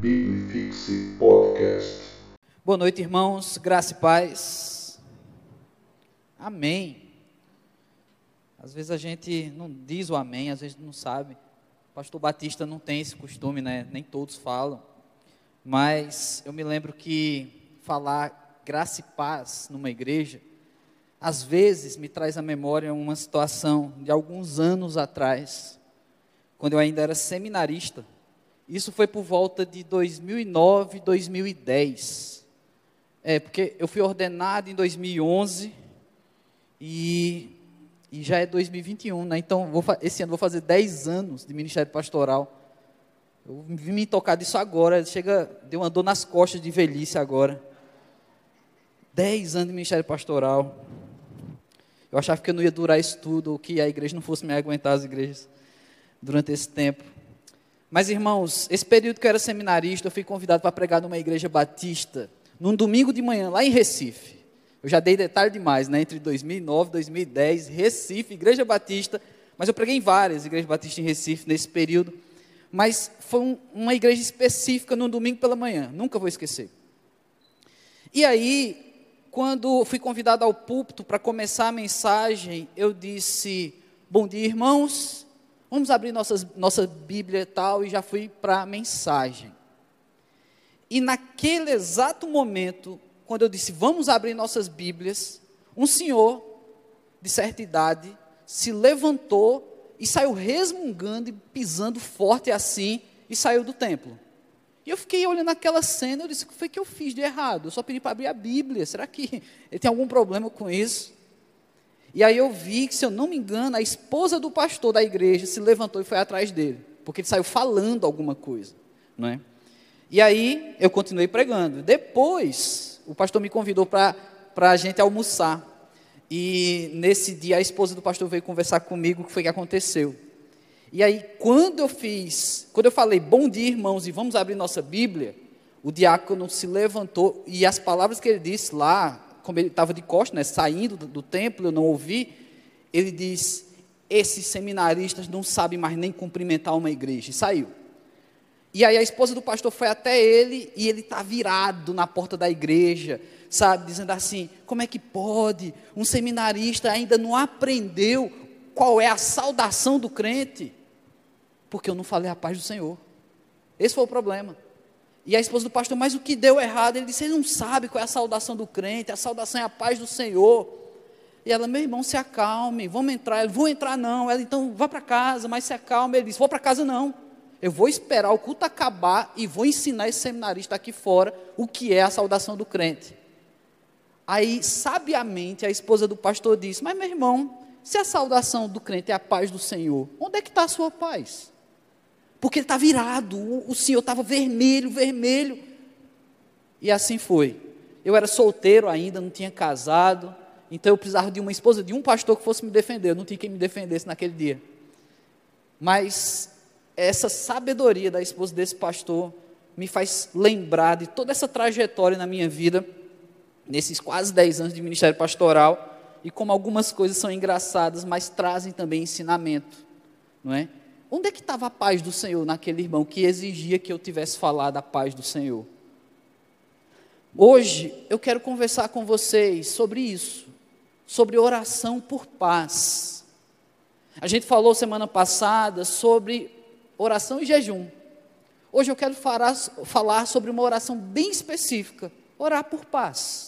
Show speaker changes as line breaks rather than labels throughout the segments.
Biblifixe Podcast.
Boa noite, irmãos. Graça e paz. Amém. Às vezes a gente não diz o amém, às vezes não sabe. O pastor Batista não tem esse costume, né? Nem todos falam. Mas eu me lembro que falar graça e paz numa igreja, às vezes me traz à memória uma situação de alguns anos atrás, quando eu ainda era seminarista. Isso foi por volta de 2009, 2010. É, porque eu fui ordenado em 2011 e, e já é 2021, né? Então, vou, esse ano vou fazer 10 anos de ministério pastoral. Eu vim me tocar disso agora, chega, deu uma dor nas costas de velhice agora. 10 anos de ministério pastoral. Eu achava que eu não ia durar isso tudo, ou que a igreja não fosse me aguentar as igrejas durante esse tempo. Mas, irmãos, esse período que eu era seminarista, eu fui convidado para pregar numa igreja batista, num domingo de manhã, lá em Recife. Eu já dei detalhe demais, né? Entre 2009 e 2010, Recife, igreja batista. Mas eu preguei em várias igrejas batistas em Recife nesse período. Mas foi um, uma igreja específica num domingo pela manhã, nunca vou esquecer. E aí, quando fui convidado ao púlpito para começar a mensagem, eu disse: Bom dia, irmãos. Vamos abrir nossas, nossa Bíblia e tal, e já fui para a mensagem. E naquele exato momento, quando eu disse, vamos abrir nossas Bíblias, um senhor de certa idade se levantou e saiu resmungando e pisando forte assim, e saiu do templo. E eu fiquei olhando aquela cena, eu disse, o que foi que eu fiz de errado? Eu só pedi para abrir a Bíblia, será que ele tem algum problema com isso? E aí eu vi que, se eu não me engano, a esposa do pastor da igreja se levantou e foi atrás dele, porque ele saiu falando alguma coisa, não é? E aí eu continuei pregando. Depois, o pastor me convidou para a gente almoçar. E nesse dia a esposa do pastor veio conversar comigo o que foi que aconteceu. E aí, quando eu fiz, quando eu falei, bom dia, irmãos, e vamos abrir nossa Bíblia, o diácono se levantou e as palavras que ele disse lá, como ele estava de costas, né, saindo do, do templo, eu não ouvi, ele diz: esses seminaristas não sabem mais nem cumprimentar uma igreja. E saiu. E aí a esposa do pastor foi até ele e ele está virado na porta da igreja, sabe, dizendo assim: como é que pode? Um seminarista ainda não aprendeu qual é a saudação do crente? Porque eu não falei a paz do Senhor. Esse foi o problema. E a esposa do pastor, mas o que deu errado? Ele disse: Ele não sabe qual é a saudação do crente, a saudação é a paz do Senhor. E ela, meu irmão, se acalme, vamos entrar. Ele, vou entrar não. Ela, então, vá para casa, mas se acalme. Ele disse: Vou para casa não. Eu vou esperar o culto acabar e vou ensinar esse seminarista aqui fora o que é a saudação do crente. Aí, sabiamente, a esposa do pastor disse: Mas, meu irmão, se a saudação do crente é a paz do Senhor, onde é que está a sua paz? Porque ele está virado, o, o Senhor estava vermelho, vermelho. E assim foi. Eu era solteiro ainda, não tinha casado, então eu precisava de uma esposa, de um pastor que fosse me defender, eu não tinha quem me defendesse naquele dia. Mas essa sabedoria da esposa desse pastor me faz lembrar de toda essa trajetória na minha vida, nesses quase 10 anos de ministério pastoral, e como algumas coisas são engraçadas, mas trazem também ensinamento, não é? Onde é que estava a paz do Senhor naquele irmão que exigia que eu tivesse falado a paz do Senhor? Hoje eu quero conversar com vocês sobre isso, sobre oração por paz. A gente falou semana passada sobre oração e jejum. Hoje eu quero falar, falar sobre uma oração bem específica: orar por paz.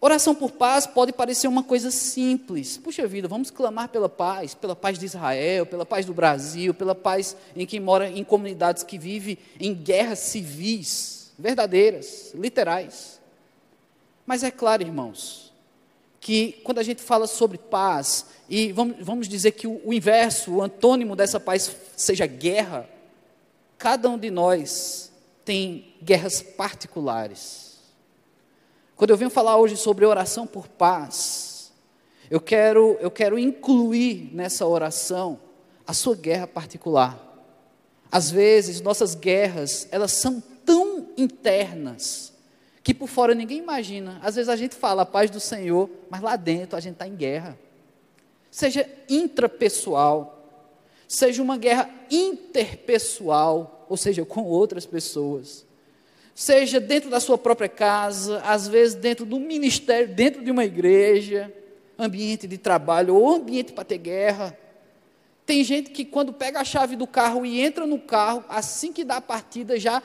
Oração por paz pode parecer uma coisa simples. Puxa vida, vamos clamar pela paz, pela paz de Israel, pela paz do Brasil, pela paz em quem mora em comunidades que vivem em guerras civis, verdadeiras, literais. Mas é claro, irmãos, que quando a gente fala sobre paz, e vamos, vamos dizer que o, o inverso, o antônimo dessa paz seja guerra, cada um de nós tem guerras particulares quando eu venho falar hoje sobre oração por paz, eu quero, eu quero incluir nessa oração a sua guerra particular. Às vezes, nossas guerras, elas são tão internas, que por fora ninguém imagina. Às vezes a gente fala a paz do Senhor, mas lá dentro a gente está em guerra. Seja intrapessoal, seja uma guerra interpessoal, ou seja, com outras pessoas. Seja dentro da sua própria casa, às vezes dentro do ministério, dentro de uma igreja, ambiente de trabalho ou ambiente para ter guerra. Tem gente que quando pega a chave do carro e entra no carro, assim que dá a partida, já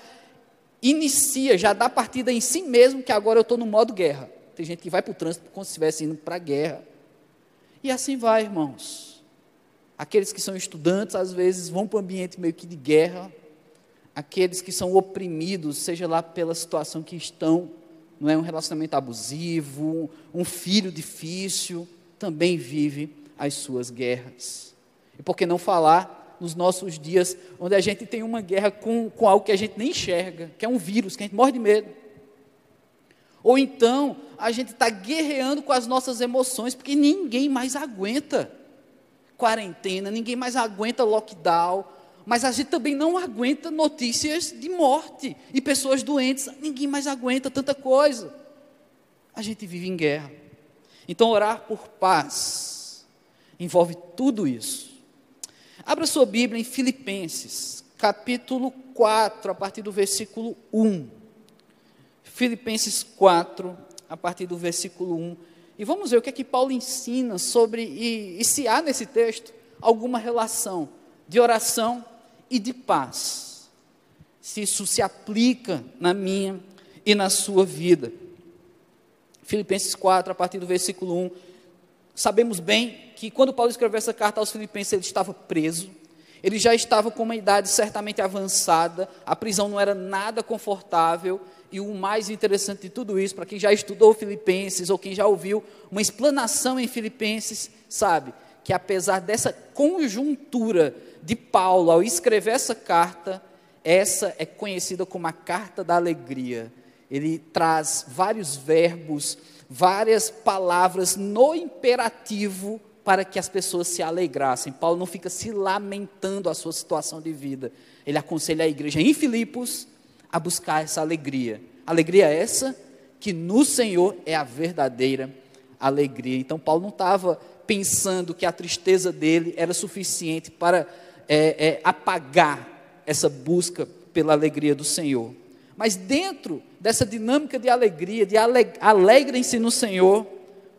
inicia, já dá a partida em si mesmo, que agora eu estou no modo guerra. Tem gente que vai para o trânsito como se estivesse indo para a guerra. E assim vai, irmãos. Aqueles que são estudantes, às vezes, vão para o ambiente meio que de guerra. Aqueles que são oprimidos, seja lá pela situação que estão, não é um relacionamento abusivo, um filho difícil, também vive as suas guerras. E por que não falar nos nossos dias, onde a gente tem uma guerra com, com algo que a gente nem enxerga, que é um vírus, que a gente morre de medo. Ou então, a gente está guerreando com as nossas emoções, porque ninguém mais aguenta quarentena, ninguém mais aguenta lockdown, mas a gente também não aguenta notícias de morte e pessoas doentes, ninguém mais aguenta tanta coisa. A gente vive em guerra. Então, orar por paz envolve tudo isso. Abra sua Bíblia em Filipenses, capítulo 4, a partir do versículo 1. Filipenses 4, a partir do versículo 1. E vamos ver o que é que Paulo ensina sobre, e, e se há nesse texto alguma relação de oração e de paz. Se isso se aplica na minha e na sua vida. Filipenses 4, a partir do versículo 1. Sabemos bem que quando Paulo escreveu essa carta aos Filipenses, ele estava preso, ele já estava com uma idade certamente avançada, a prisão não era nada confortável, e o mais interessante de tudo isso, para quem já estudou Filipenses ou quem já ouviu uma explanação em Filipenses, sabe que apesar dessa conjuntura de Paulo ao escrever essa carta, essa é conhecida como a carta da alegria. Ele traz vários verbos, várias palavras no imperativo para que as pessoas se alegrassem. Paulo não fica se lamentando a sua situação de vida. Ele aconselha a igreja em Filipos a buscar essa alegria. Alegria essa que no Senhor é a verdadeira alegria. Então, Paulo não estava pensando que a tristeza dele era suficiente para é, é, apagar essa busca pela alegria do Senhor. Mas dentro dessa dinâmica de alegria, de alegrem-se no Senhor,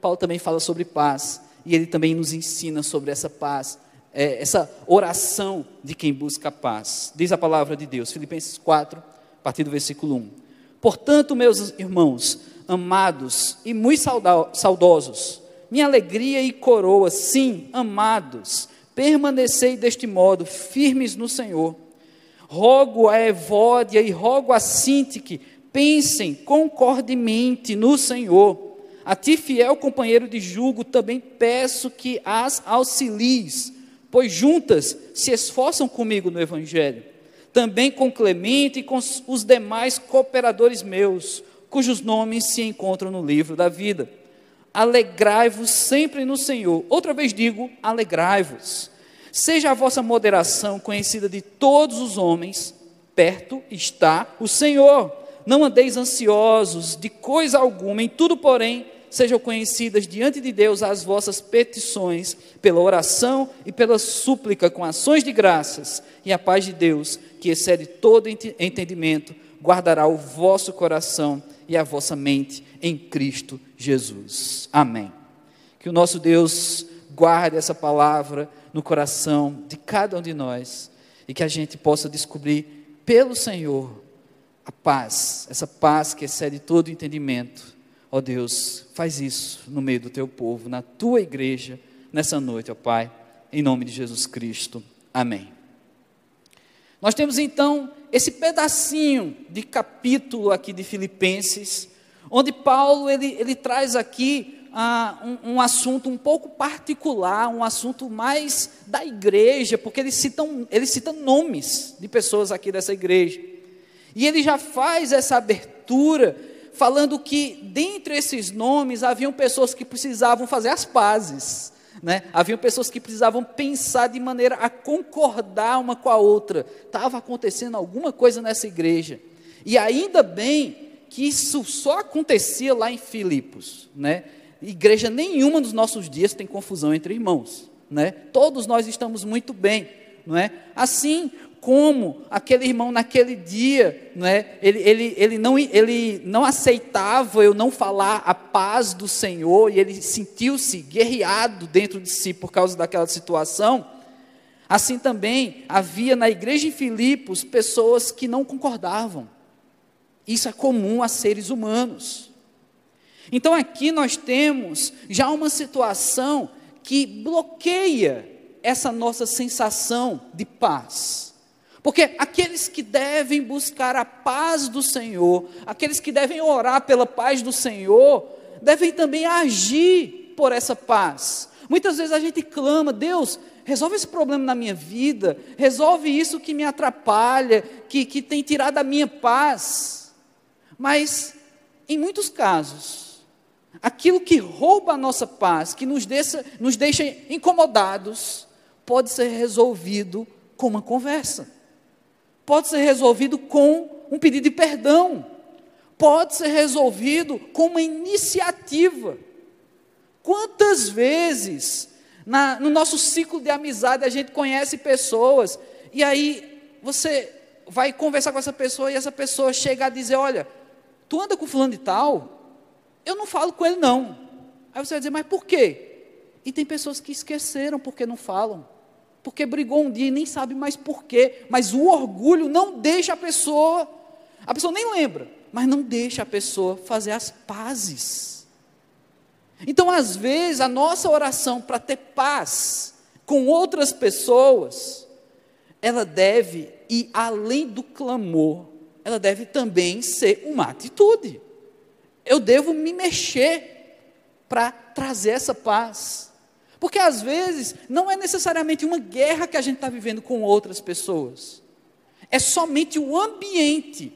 Paulo também fala sobre paz e ele também nos ensina sobre essa paz, é, essa oração de quem busca a paz. Diz a palavra de Deus, Filipenses 4, a partir do versículo 1. Portanto, meus irmãos, amados e muito saudosos, minha alegria e coroa, sim, amados, permanecei deste modo, firmes no Senhor. Rogo a Evódia e rogo a Sintique, pensem concordemente no Senhor. A ti, fiel companheiro de julgo, também peço que as auxilies, pois juntas se esforçam comigo no Evangelho. Também com Clemente e com os demais cooperadores meus, cujos nomes se encontram no livro da vida. Alegrai-vos sempre no Senhor. Outra vez digo: alegrai-vos. Seja a vossa moderação conhecida de todos os homens, perto está o Senhor. Não andeis ansiosos de coisa alguma, em tudo, porém, sejam conhecidas diante de Deus as vossas petições, pela oração e pela súplica, com ações de graças, e a paz de Deus, que excede todo entendimento, guardará o vosso coração e a vossa mente em Cristo Jesus. Amém. Que o nosso Deus guarde essa palavra no coração de cada um de nós e que a gente possa descobrir pelo Senhor a paz, essa paz que excede todo entendimento Ó Deus, faz isso no meio do teu povo, na tua igreja, nessa noite, ó Pai, em nome de Jesus Cristo. Amém. Nós temos então esse pedacinho de capítulo aqui de Filipenses, onde Paulo ele, ele traz aqui ah, um, um, assunto um pouco particular, um assunto mais da igreja, porque ele cita, ele cita nomes de pessoas aqui dessa igreja. E ele já faz essa abertura falando que dentre esses nomes haviam pessoas que precisavam fazer as pazes. Né? Haviam pessoas que precisavam pensar de maneira a concordar uma com a outra. Estava acontecendo alguma coisa nessa igreja. E ainda bem que isso só acontecia lá em Filipos. Né? Igreja nenhuma nos nossos dias tem confusão entre irmãos. Né? Todos nós estamos muito bem. Não é? Assim como aquele irmão naquele dia, né, ele, ele, ele, não, ele não aceitava eu não falar a paz do Senhor, e ele sentiu-se guerreado dentro de si por causa daquela situação. Assim também havia na igreja em Filipos pessoas que não concordavam. Isso é comum a seres humanos. Então aqui nós temos já uma situação que bloqueia essa nossa sensação de paz. Porque aqueles que devem buscar a paz do Senhor, aqueles que devem orar pela paz do Senhor, devem também agir por essa paz. Muitas vezes a gente clama, Deus, resolve esse problema na minha vida, resolve isso que me atrapalha, que, que tem tirado a minha paz. Mas, em muitos casos, aquilo que rouba a nossa paz, que nos deixa, nos deixa incomodados, pode ser resolvido com uma conversa pode ser resolvido com um pedido de perdão, pode ser resolvido com uma iniciativa. Quantas vezes na, no nosso ciclo de amizade a gente conhece pessoas e aí você vai conversar com essa pessoa e essa pessoa chega a dizer: Olha, tu anda com fulano de tal? Eu não falo com ele, não. Aí você vai dizer: Mas por quê? E tem pessoas que esqueceram porque não falam porque brigou um dia e nem sabe mais porquê, mas o orgulho não deixa a pessoa, a pessoa nem lembra, mas não deixa a pessoa fazer as pazes. Então, às vezes, a nossa oração para ter paz com outras pessoas, ela deve ir além do clamor, ela deve também ser uma atitude. Eu devo me mexer para trazer essa paz. Porque às vezes não é necessariamente uma guerra que a gente está vivendo com outras pessoas, é somente o ambiente.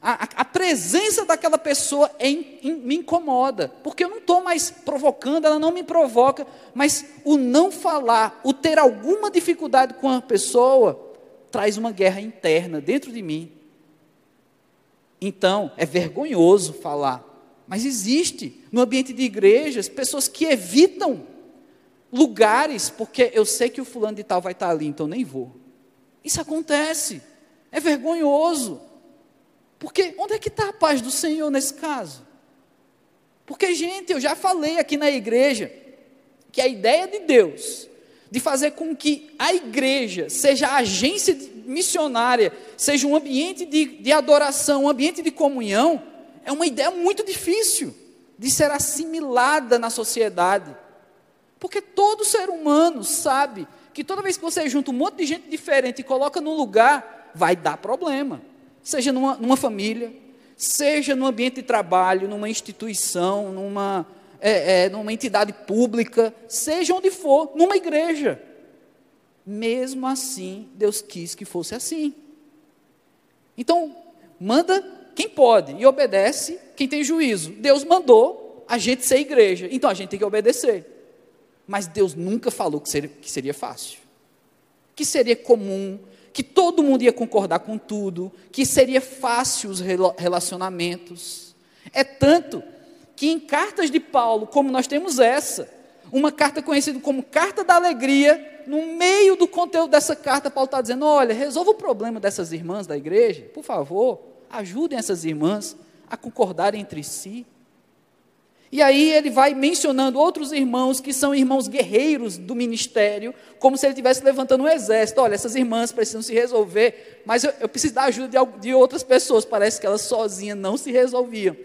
A, a, a presença daquela pessoa é in, in, me incomoda, porque eu não estou mais provocando, ela não me provoca, mas o não falar, o ter alguma dificuldade com a pessoa, traz uma guerra interna dentro de mim. Então, é vergonhoso falar, mas existe no ambiente de igrejas pessoas que evitam lugares, porque eu sei que o fulano de tal vai estar ali, então nem vou. Isso acontece. É vergonhoso. Porque onde é que está a paz do Senhor nesse caso? Porque, gente, eu já falei aqui na igreja que a ideia de Deus de fazer com que a igreja seja a agência missionária, seja um ambiente de, de adoração, um ambiente de comunhão, é uma ideia muito difícil de ser assimilada na sociedade. Porque todo ser humano sabe que toda vez que você junta um monte de gente diferente e coloca num lugar, vai dar problema. Seja numa, numa família, seja no ambiente de trabalho, numa instituição, numa, é, é, numa entidade pública, seja onde for, numa igreja. Mesmo assim, Deus quis que fosse assim. Então, manda quem pode e obedece quem tem juízo. Deus mandou a gente ser igreja, então a gente tem que obedecer. Mas Deus nunca falou que seria, que seria fácil, que seria comum, que todo mundo ia concordar com tudo, que seria fácil os relacionamentos. É tanto que em cartas de Paulo, como nós temos essa, uma carta conhecida como Carta da Alegria, no meio do conteúdo dessa carta, Paulo está dizendo: olha, resolva o problema dessas irmãs da igreja, por favor, ajudem essas irmãs a concordarem entre si. E aí ele vai mencionando outros irmãos que são irmãos guerreiros do ministério, como se ele estivesse levantando um exército. Olha, essas irmãs precisam se resolver, mas eu, eu preciso da ajuda de, de outras pessoas. Parece que elas sozinhas não se resolviam.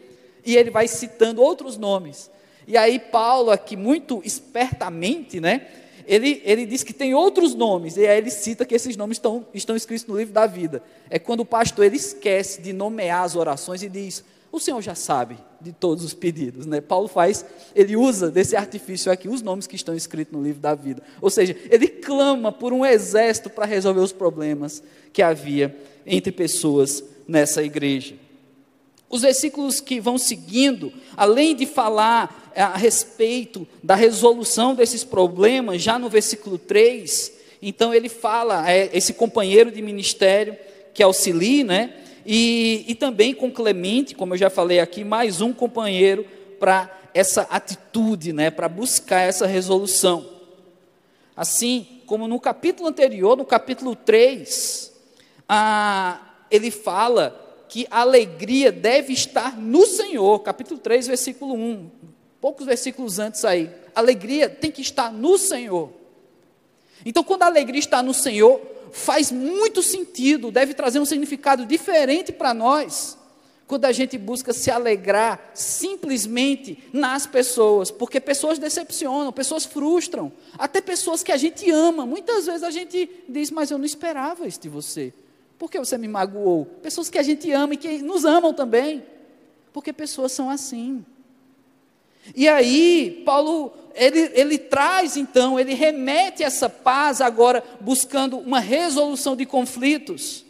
E ele vai citando outros nomes. E aí Paulo aqui, muito espertamente, né? Ele, ele diz que tem outros nomes, e aí ele cita que esses nomes estão, estão escritos no livro da vida. É quando o pastor ele esquece de nomear as orações e diz: o Senhor já sabe de todos os pedidos, né? Paulo faz, ele usa desse artifício aqui os nomes que estão escritos no livro da vida. Ou seja, ele clama por um exército para resolver os problemas que havia entre pessoas nessa igreja. Os versículos que vão seguindo, além de falar a respeito da resolução desses problemas, já no versículo 3, então ele fala, é, esse companheiro de ministério que auxilia, né? E, e também com Clemente, como eu já falei aqui, mais um companheiro para essa atitude, né, para buscar essa resolução. Assim como no capítulo anterior, no capítulo 3, ah, ele fala que a alegria deve estar no Senhor, capítulo 3, versículo 1, poucos versículos antes aí. alegria tem que estar no Senhor. Então, quando a alegria está no Senhor, faz muito sentido, deve trazer um significado diferente para nós, quando a gente busca se alegrar simplesmente nas pessoas, porque pessoas decepcionam, pessoas frustram, até pessoas que a gente ama. Muitas vezes a gente diz, mas eu não esperava isso de você. Por que você me magoou? Pessoas que a gente ama e que nos amam também. Porque pessoas são assim. E aí, Paulo, ele, ele traz então, ele remete essa paz agora, buscando uma resolução de conflitos.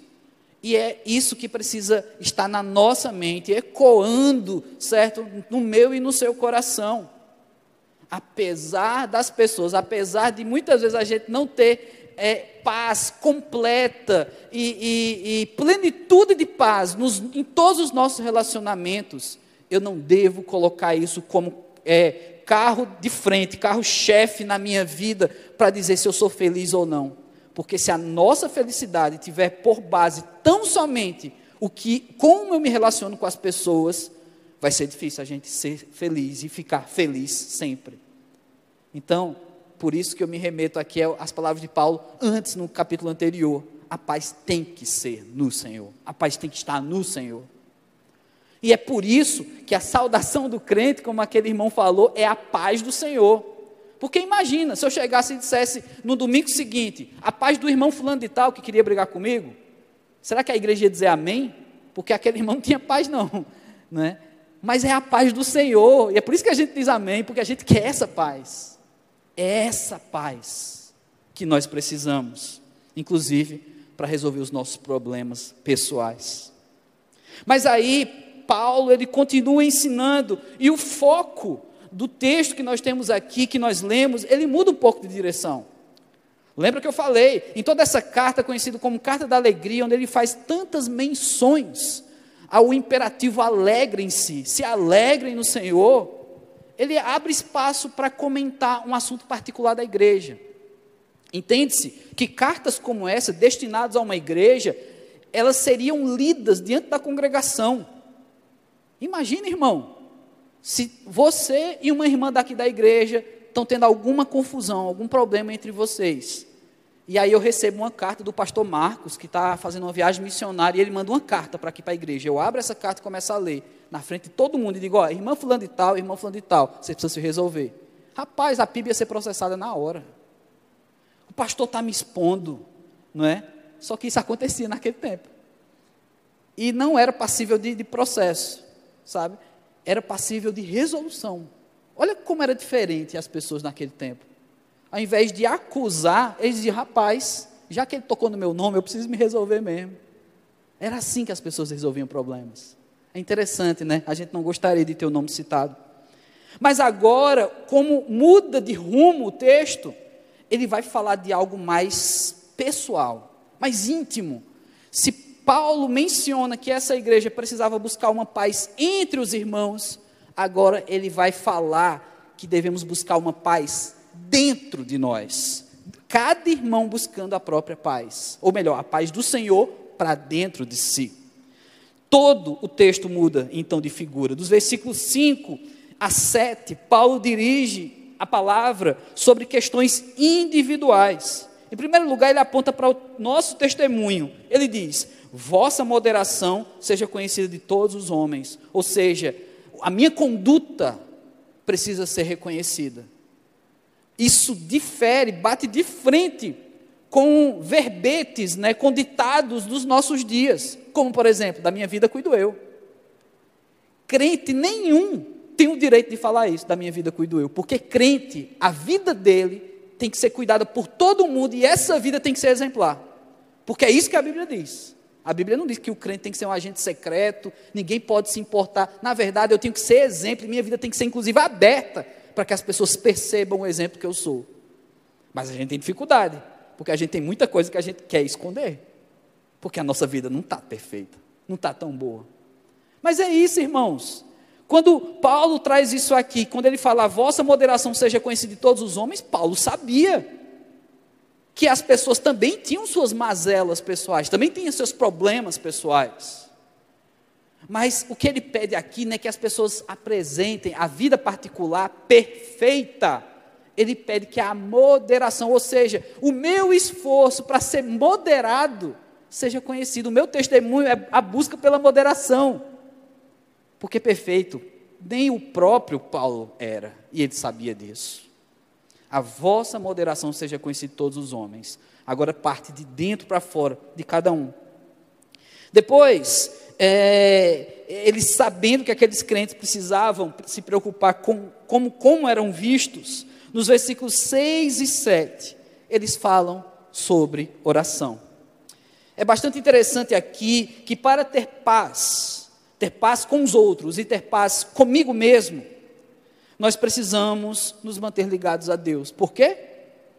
E é isso que precisa estar na nossa mente, ecoando, certo? No meu e no seu coração. Apesar das pessoas, apesar de muitas vezes a gente não ter é, paz completa e, e, e plenitude de paz nos, em todos os nossos relacionamentos, eu não devo colocar isso como é, carro de frente, carro-chefe na minha vida para dizer se eu sou feliz ou não. Porque se a nossa felicidade tiver por base tão somente o que, como eu me relaciono com as pessoas, vai ser difícil a gente ser feliz e ficar feliz sempre. Então, por isso que eu me remeto aqui às palavras de Paulo antes no capítulo anterior. A paz tem que ser no Senhor. A paz tem que estar no Senhor. E é por isso que a saudação do crente, como aquele irmão falou, é a paz do Senhor. Porque imagina, se eu chegasse e dissesse no domingo seguinte, a paz do irmão fulano de tal que queria brigar comigo, será que a igreja ia dizer amém? Porque aquele irmão não tinha paz não, né? Mas é a paz do Senhor, e é por isso que a gente diz amém, porque a gente quer essa paz. É essa paz que nós precisamos, inclusive para resolver os nossos problemas pessoais. Mas aí, Paulo, ele continua ensinando, e o foco do texto que nós temos aqui, que nós lemos, ele muda um pouco de direção. Lembra que eu falei, em toda essa carta, conhecida como Carta da Alegria, onde ele faz tantas menções ao imperativo alegrem-se, se alegrem no Senhor, ele abre espaço para comentar um assunto particular da igreja. Entende-se que cartas como essa, destinadas a uma igreja, elas seriam lidas diante da congregação. Imagina, irmão, se você e uma irmã daqui da igreja estão tendo alguma confusão, algum problema entre vocês. E aí eu recebo uma carta do pastor Marcos, que está fazendo uma viagem missionária, e ele manda uma carta para aqui para a igreja. Eu abro essa carta e começo a ler na frente de todo mundo e digo, ó, irmã fulano de tal, irmã fulano de tal, você precisa se resolver. Rapaz, a PIB ia ser processada na hora. O pastor está me expondo, não é? Só que isso acontecia naquele tempo. E não era passível de, de processo, sabe? Era passível de resolução. Olha como era diferente as pessoas naquele tempo. Ao invés de acusar, eles diziam, rapaz, já que ele tocou no meu nome, eu preciso me resolver mesmo. Era assim que as pessoas resolviam problemas. É interessante, né? A gente não gostaria de ter o nome citado. Mas agora, como muda de rumo o texto, ele vai falar de algo mais pessoal, mais íntimo. Se Paulo menciona que essa igreja precisava buscar uma paz entre os irmãos, agora ele vai falar que devemos buscar uma paz dentro de nós. Cada irmão buscando a própria paz, ou melhor, a paz do Senhor para dentro de si. Todo o texto muda então de figura. Dos versículos 5 a 7, Paulo dirige a palavra sobre questões individuais. Em primeiro lugar, ele aponta para o nosso testemunho. Ele diz: Vossa moderação seja conhecida de todos os homens. Ou seja, a minha conduta precisa ser reconhecida. Isso difere, bate de frente com verbetes, né, com ditados dos nossos dias, como por exemplo, da minha vida cuido eu. Crente nenhum tem o direito de falar isso, da minha vida cuido eu, porque crente, a vida dele tem que ser cuidada por todo mundo e essa vida tem que ser exemplar. Porque é isso que a Bíblia diz. A Bíblia não diz que o crente tem que ser um agente secreto, ninguém pode se importar. Na verdade, eu tenho que ser exemplo, minha vida tem que ser inclusive aberta para que as pessoas percebam o exemplo que eu sou. Mas a gente tem dificuldade. Porque a gente tem muita coisa que a gente quer esconder. Porque a nossa vida não está perfeita, não está tão boa. Mas é isso, irmãos. Quando Paulo traz isso aqui, quando ele fala, a vossa moderação seja conhecida de todos os homens, Paulo sabia que as pessoas também tinham suas mazelas pessoais, também tinham seus problemas pessoais. Mas o que ele pede aqui não é que as pessoas apresentem a vida particular perfeita. Ele pede que a moderação, ou seja, o meu esforço para ser moderado, seja conhecido. O meu testemunho é a busca pela moderação. Porque perfeito, nem o próprio Paulo era, e ele sabia disso. A vossa moderação seja conhecida de todos os homens. Agora parte de dentro para fora de cada um. Depois, é, eles sabendo que aqueles crentes precisavam se preocupar com como, como eram vistos, nos versículos 6 e 7, eles falam sobre oração. É bastante interessante aqui que para ter paz, ter paz com os outros e ter paz comigo mesmo, nós precisamos nos manter ligados a Deus. Por quê?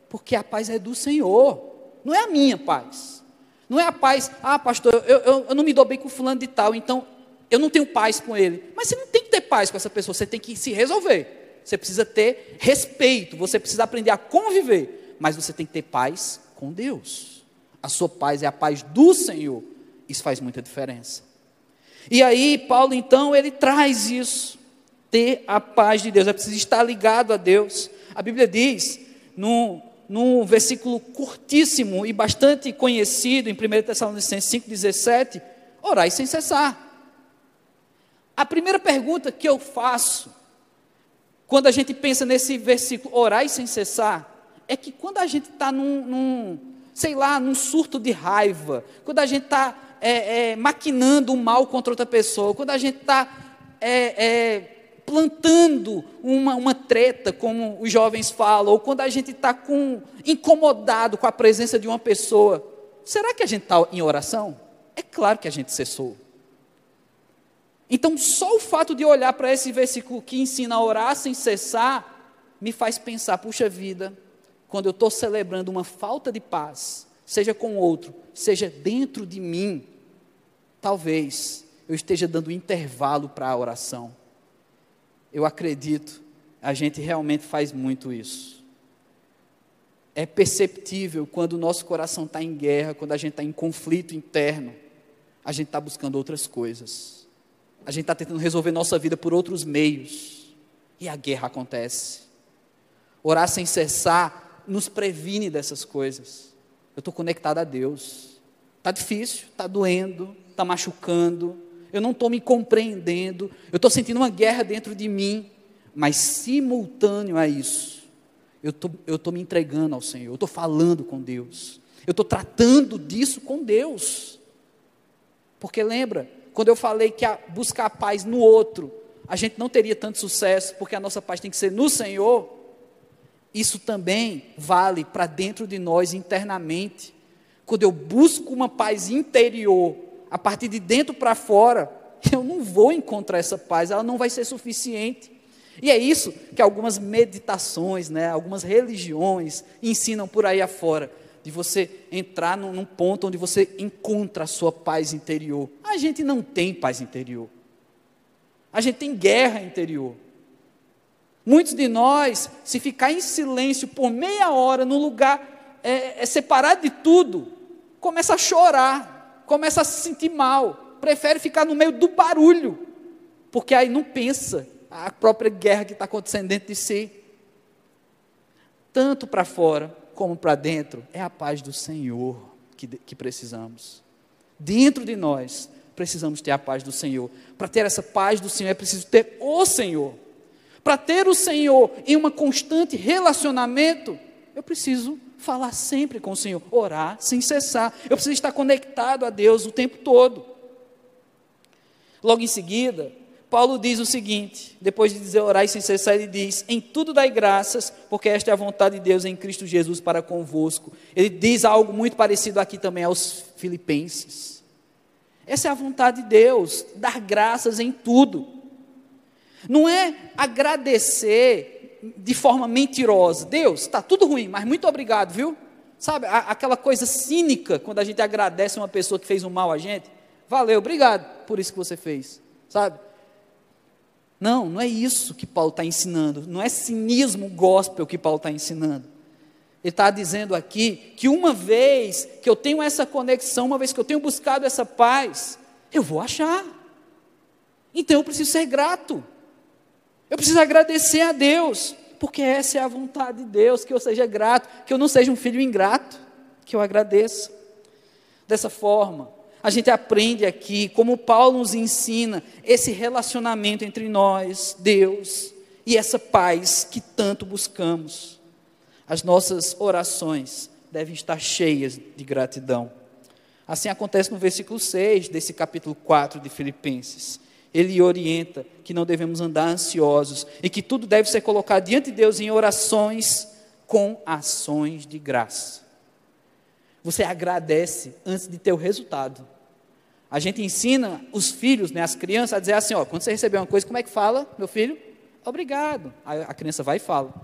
Porque a paz é do Senhor, não é a minha paz. Não é a paz, ah, pastor, eu, eu, eu não me dou bem com fulano de tal, então eu não tenho paz com ele. Mas você não tem que ter paz com essa pessoa, você tem que se resolver. Você precisa ter respeito, você precisa aprender a conviver, mas você tem que ter paz com Deus. A sua paz é a paz do Senhor. Isso faz muita diferença. E aí, Paulo, então, ele traz isso ter a paz de Deus, é preciso estar ligado a Deus. A Bíblia diz, no, no versículo curtíssimo e bastante conhecido, em 1 Tessalonicenses 5,17, orai sem cessar. A primeira pergunta que eu faço, quando a gente pensa nesse versículo, orai sem cessar, é que quando a gente está num, num, sei lá, num surto de raiva, quando a gente está é, é, maquinando o mal contra outra pessoa, quando a gente está é, é plantando uma, uma treta, como os jovens falam, ou quando a gente está incomodado com a presença de uma pessoa, será que a gente está em oração? É claro que a gente cessou. Então, só o fato de olhar para esse versículo que ensina a orar sem cessar, me faz pensar: puxa vida, quando eu estou celebrando uma falta de paz, seja com outro, seja dentro de mim, talvez eu esteja dando intervalo para a oração eu acredito, a gente realmente faz muito isso. É perceptível quando o nosso coração está em guerra, quando a gente está em conflito interno, a gente está buscando outras coisas. A gente está tentando resolver nossa vida por outros meios. E a guerra acontece. Orar sem cessar nos previne dessas coisas. Eu estou conectado a Deus. Está difícil, está doendo, está machucando, eu não estou me compreendendo, eu estou sentindo uma guerra dentro de mim, mas simultâneo a isso, eu tô, estou me entregando ao Senhor, eu estou falando com Deus, eu estou tratando disso com Deus. Porque lembra, quando eu falei que a, buscar a paz no outro, a gente não teria tanto sucesso, porque a nossa paz tem que ser no Senhor, isso também vale para dentro de nós internamente. Quando eu busco uma paz interior, a partir de dentro para fora, eu não vou encontrar essa paz, ela não vai ser suficiente. E é isso que algumas meditações, né, algumas religiões ensinam por aí afora, de você entrar num, num ponto onde você encontra a sua paz interior. A gente não tem paz interior. A gente tem guerra interior. Muitos de nós, se ficar em silêncio por meia hora, no lugar é, é separado de tudo, começa a chorar começa a se sentir mal, prefere ficar no meio do barulho, porque aí não pensa a própria guerra que está acontecendo dentro de si. Tanto para fora como para dentro, é a paz do Senhor que, que precisamos. Dentro de nós, precisamos ter a paz do Senhor. Para ter essa paz do Senhor, é preciso ter o Senhor. Para ter o Senhor em um constante relacionamento, eu preciso falar sempre com o Senhor, orar sem cessar. Eu preciso estar conectado a Deus o tempo todo. Logo em seguida, Paulo diz o seguinte: depois de dizer orar sem cessar, ele diz: Em tudo dai graças, porque esta é a vontade de Deus em Cristo Jesus para convosco. Ele diz algo muito parecido aqui também aos Filipenses. Essa é a vontade de Deus, dar graças em tudo. Não é agradecer de forma mentirosa. Deus, está tudo ruim, mas muito obrigado, viu? Sabe, a, aquela coisa cínica quando a gente agradece uma pessoa que fez um mal a gente. Valeu, obrigado por isso que você fez, sabe? Não, não é isso que Paulo está ensinando. Não é cinismo gospel que Paulo está ensinando. Ele está dizendo aqui que uma vez que eu tenho essa conexão, uma vez que eu tenho buscado essa paz, eu vou achar. Então eu preciso ser grato. Eu preciso agradecer a Deus, porque essa é a vontade de Deus, que eu seja grato, que eu não seja um filho ingrato, que eu agradeça. Dessa forma, a gente aprende aqui, como Paulo nos ensina, esse relacionamento entre nós, Deus, e essa paz que tanto buscamos. As nossas orações devem estar cheias de gratidão. Assim acontece no versículo 6 desse capítulo 4 de Filipenses. Ele orienta que não devemos andar ansiosos e que tudo deve ser colocado diante de Deus em orações com ações de graça. Você agradece antes de ter o resultado. A gente ensina os filhos, né, as crianças, a dizer assim: ó, quando você receber uma coisa, como é que fala, meu filho? Obrigado. Aí a criança vai e fala.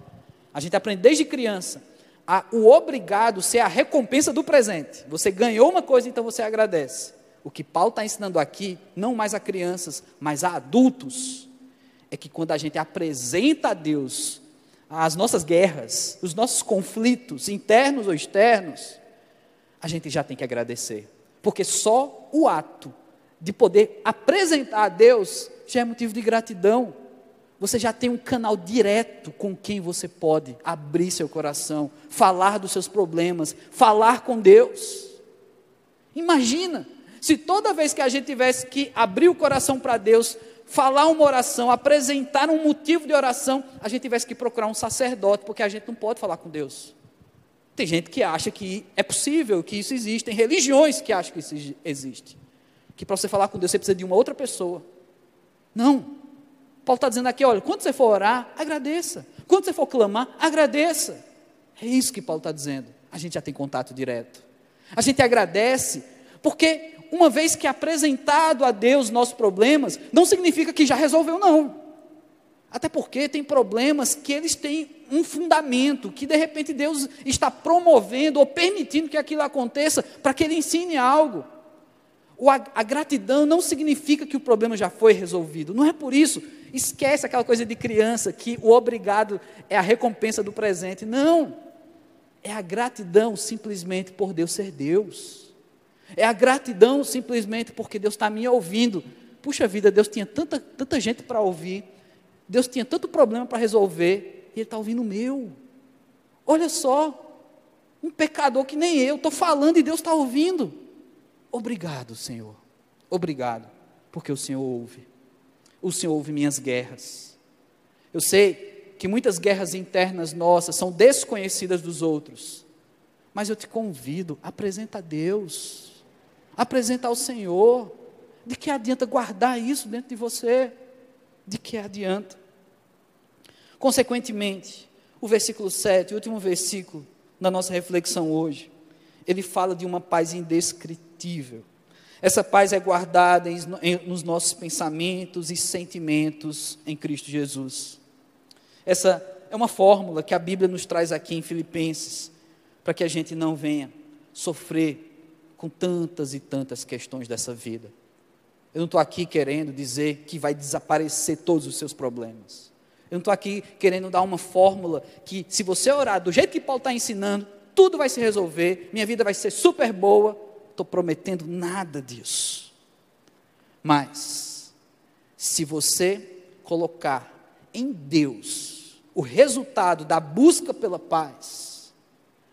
A gente aprende desde criança a, o obrigado ser a recompensa do presente. Você ganhou uma coisa, então você agradece. O que Paulo está ensinando aqui, não mais a crianças, mas a adultos, é que quando a gente apresenta a Deus as nossas guerras, os nossos conflitos, internos ou externos, a gente já tem que agradecer. Porque só o ato de poder apresentar a Deus já é motivo de gratidão. Você já tem um canal direto com quem você pode abrir seu coração, falar dos seus problemas, falar com Deus. Imagina se toda vez que a gente tivesse que abrir o coração para Deus, falar uma oração, apresentar um motivo de oração, a gente tivesse que procurar um sacerdote, porque a gente não pode falar com Deus. Tem gente que acha que é possível, que isso existe, tem religiões que acham que isso existe. Que para você falar com Deus você precisa de uma outra pessoa. Não. Paulo está dizendo aqui: olha, quando você for orar, agradeça. Quando você for clamar, agradeça. É isso que Paulo está dizendo. A gente já tem contato direto. A gente agradece, porque uma vez que é apresentado a Deus nossos problemas, não significa que já resolveu, não. Até porque tem problemas que eles têm um fundamento, que de repente Deus está promovendo ou permitindo que aquilo aconteça para que Ele ensine algo. A gratidão não significa que o problema já foi resolvido, não é por isso Esquece aquela coisa de criança que o obrigado é a recompensa do presente. Não. É a gratidão simplesmente por Deus ser Deus. É a gratidão simplesmente porque Deus está me ouvindo. Puxa vida, Deus tinha tanta, tanta gente para ouvir. Deus tinha tanto problema para resolver. E Ele está ouvindo o meu. Olha só. Um pecador que nem eu. Estou falando e Deus está ouvindo. Obrigado, Senhor. Obrigado. Porque o Senhor ouve o Senhor ouve minhas guerras. Eu sei que muitas guerras internas nossas são desconhecidas dos outros, mas eu te convido, apresenta a Deus, apresenta ao Senhor. De que adianta guardar isso dentro de você? De que adianta? Consequentemente, o versículo 7, o último versículo na nossa reflexão hoje, ele fala de uma paz indescritível. Essa paz é guardada em, em, nos nossos pensamentos e sentimentos em Cristo Jesus. Essa é uma fórmula que a Bíblia nos traz aqui em Filipenses, para que a gente não venha sofrer com tantas e tantas questões dessa vida. Eu não estou aqui querendo dizer que vai desaparecer todos os seus problemas. Eu não estou aqui querendo dar uma fórmula que, se você orar do jeito que Paulo está ensinando, tudo vai se resolver, minha vida vai ser super boa estou prometendo nada disso. Mas, se você colocar em Deus o resultado da busca pela paz,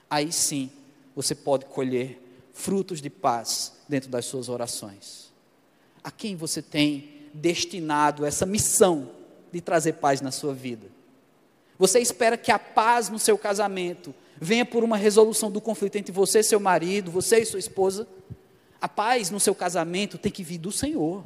aí sim você pode colher frutos de paz dentro das suas orações. A quem você tem destinado essa missão de trazer paz na sua vida? Você espera que a paz no seu casamento venha por uma resolução do conflito entre você e seu marido, você e sua esposa. A paz no seu casamento tem que vir do Senhor.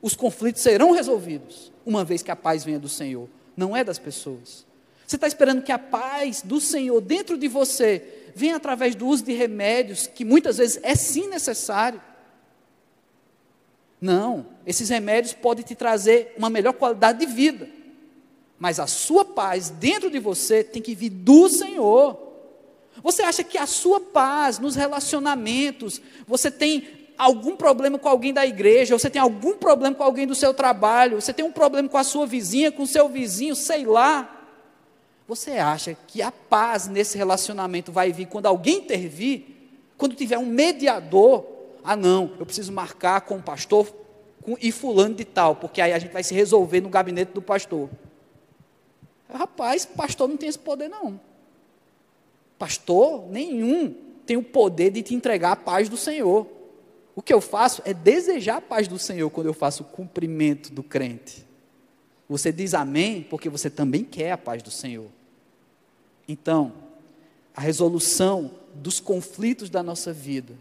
Os conflitos serão resolvidos, uma vez que a paz venha do Senhor, não é das pessoas. Você está esperando que a paz do Senhor dentro de você venha através do uso de remédios, que muitas vezes é sim necessário. Não, esses remédios podem te trazer uma melhor qualidade de vida, mas a sua paz dentro de você tem que vir do Senhor. Você acha que a sua paz nos relacionamentos, você tem algum problema com alguém da igreja, você tem algum problema com alguém do seu trabalho, você tem um problema com a sua vizinha, com o seu vizinho, sei lá. Você acha que a paz nesse relacionamento vai vir quando alguém intervir? Quando tiver um mediador? Ah, não, eu preciso marcar com o pastor e fulano de tal, porque aí a gente vai se resolver no gabinete do pastor. Rapaz, pastor não tem esse poder, não. Pastor nenhum tem o poder de te entregar a paz do Senhor. O que eu faço é desejar a paz do Senhor quando eu faço o cumprimento do crente. Você diz amém porque você também quer a paz do Senhor. Então, a resolução dos conflitos da nossa vida,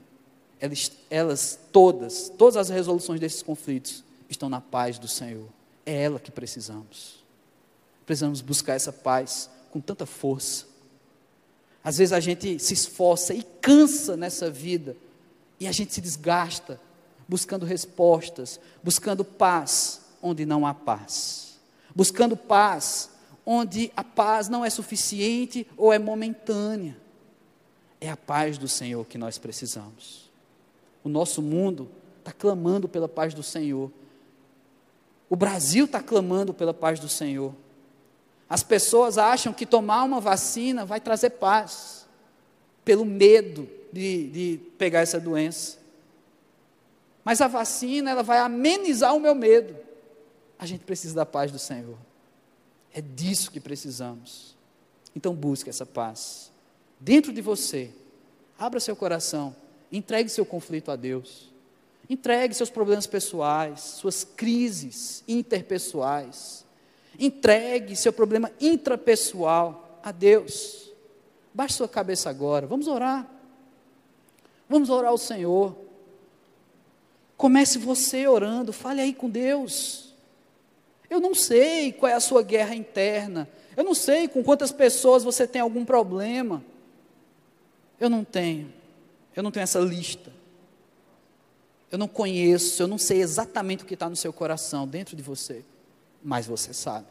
elas, elas todas, todas as resoluções desses conflitos estão na paz do Senhor. É ela que precisamos. Precisamos buscar essa paz com tanta força. Às vezes a gente se esforça e cansa nessa vida, e a gente se desgasta buscando respostas, buscando paz onde não há paz, buscando paz onde a paz não é suficiente ou é momentânea. É a paz do Senhor que nós precisamos. O nosso mundo está clamando pela paz do Senhor. O Brasil está clamando pela paz do Senhor. As pessoas acham que tomar uma vacina vai trazer paz, pelo medo de, de pegar essa doença. Mas a vacina, ela vai amenizar o meu medo. A gente precisa da paz do Senhor. É disso que precisamos. Então busque essa paz. Dentro de você, abra seu coração, entregue seu conflito a Deus. Entregue seus problemas pessoais, suas crises interpessoais. Entregue seu problema intrapessoal a Deus. Baixe sua cabeça agora, vamos orar. Vamos orar ao Senhor. Comece você orando, fale aí com Deus. Eu não sei qual é a sua guerra interna. Eu não sei com quantas pessoas você tem algum problema. Eu não tenho. Eu não tenho essa lista. Eu não conheço, eu não sei exatamente o que está no seu coração, dentro de você. Mas você sabe.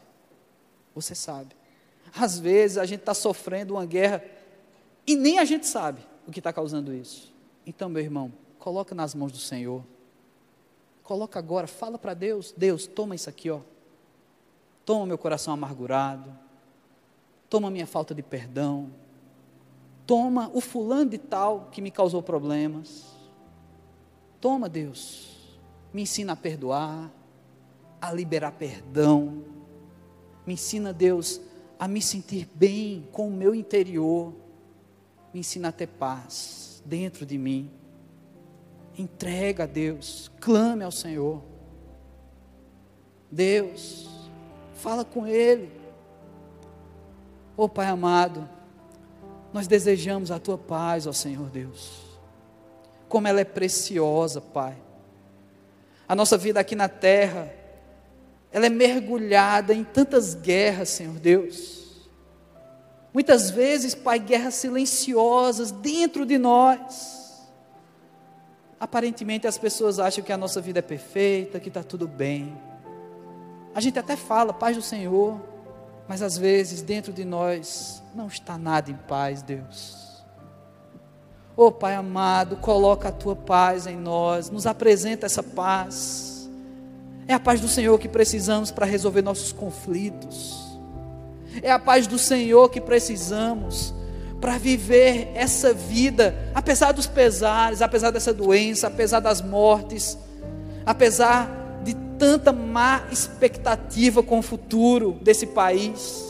Você sabe. Às vezes a gente está sofrendo uma guerra e nem a gente sabe o que está causando isso. Então, meu irmão, coloca nas mãos do Senhor. Coloca agora, fala para Deus, Deus, toma isso aqui, ó. Toma meu coração amargurado. Toma minha falta de perdão. Toma o fulano de tal que me causou problemas. Toma, Deus. Me ensina a perdoar, a liberar perdão. Me ensina, Deus, a me sentir bem com o meu interior. Me ensina a ter paz dentro de mim. Entrega a Deus, clame ao Senhor. Deus, Fala com Ele. Oh Pai amado, nós desejamos a Tua paz, ó Senhor Deus. Como ela é preciosa, Pai. A nossa vida aqui na terra, ela é mergulhada em tantas guerras, Senhor Deus. Muitas vezes, Pai, guerras silenciosas dentro de nós. Aparentemente as pessoas acham que a nossa vida é perfeita, que está tudo bem. A gente até fala, paz do Senhor, mas às vezes dentro de nós não está nada em paz, Deus. Oh Pai amado, coloca a tua paz em nós, nos apresenta essa paz. É a paz do Senhor que precisamos para resolver nossos conflitos. É a paz do Senhor que precisamos para viver essa vida, apesar dos pesares, apesar dessa doença, apesar das mortes, apesar tanta má expectativa com o futuro desse país.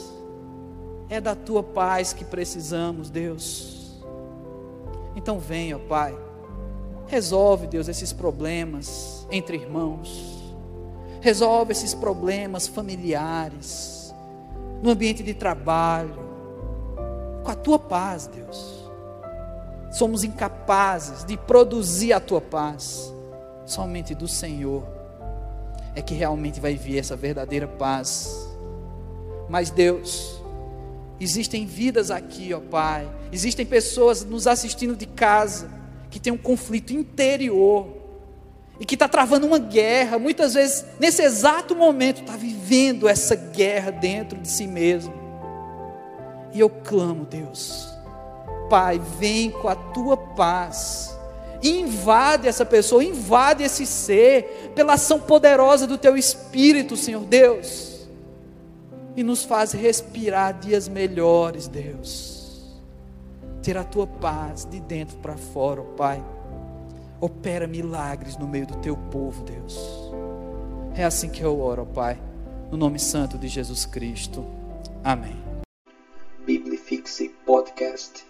É da tua paz que precisamos, Deus. Então venha, Pai. Resolve, Deus, esses problemas entre irmãos. Resolve esses problemas familiares, no ambiente de trabalho, com a tua paz, Deus. Somos incapazes de produzir a tua paz, somente do Senhor é que realmente vai vir essa verdadeira paz. Mas Deus, existem vidas aqui, ó Pai, existem pessoas nos assistindo de casa que tem um conflito interior e que está travando uma guerra, muitas vezes nesse exato momento está vivendo essa guerra dentro de si mesmo. E eu clamo, Deus, Pai, vem com a tua paz invade essa pessoa, invade esse ser, pela ação poderosa do teu Espírito, Senhor Deus. e nos faz respirar dias melhores, Deus. Ter a tua paz de dentro para fora, ó Pai. Opera milagres no meio do teu povo, Deus. É assim que eu oro, ó Pai, no nome santo de Jesus Cristo. Amém.
Biblifixe Podcast.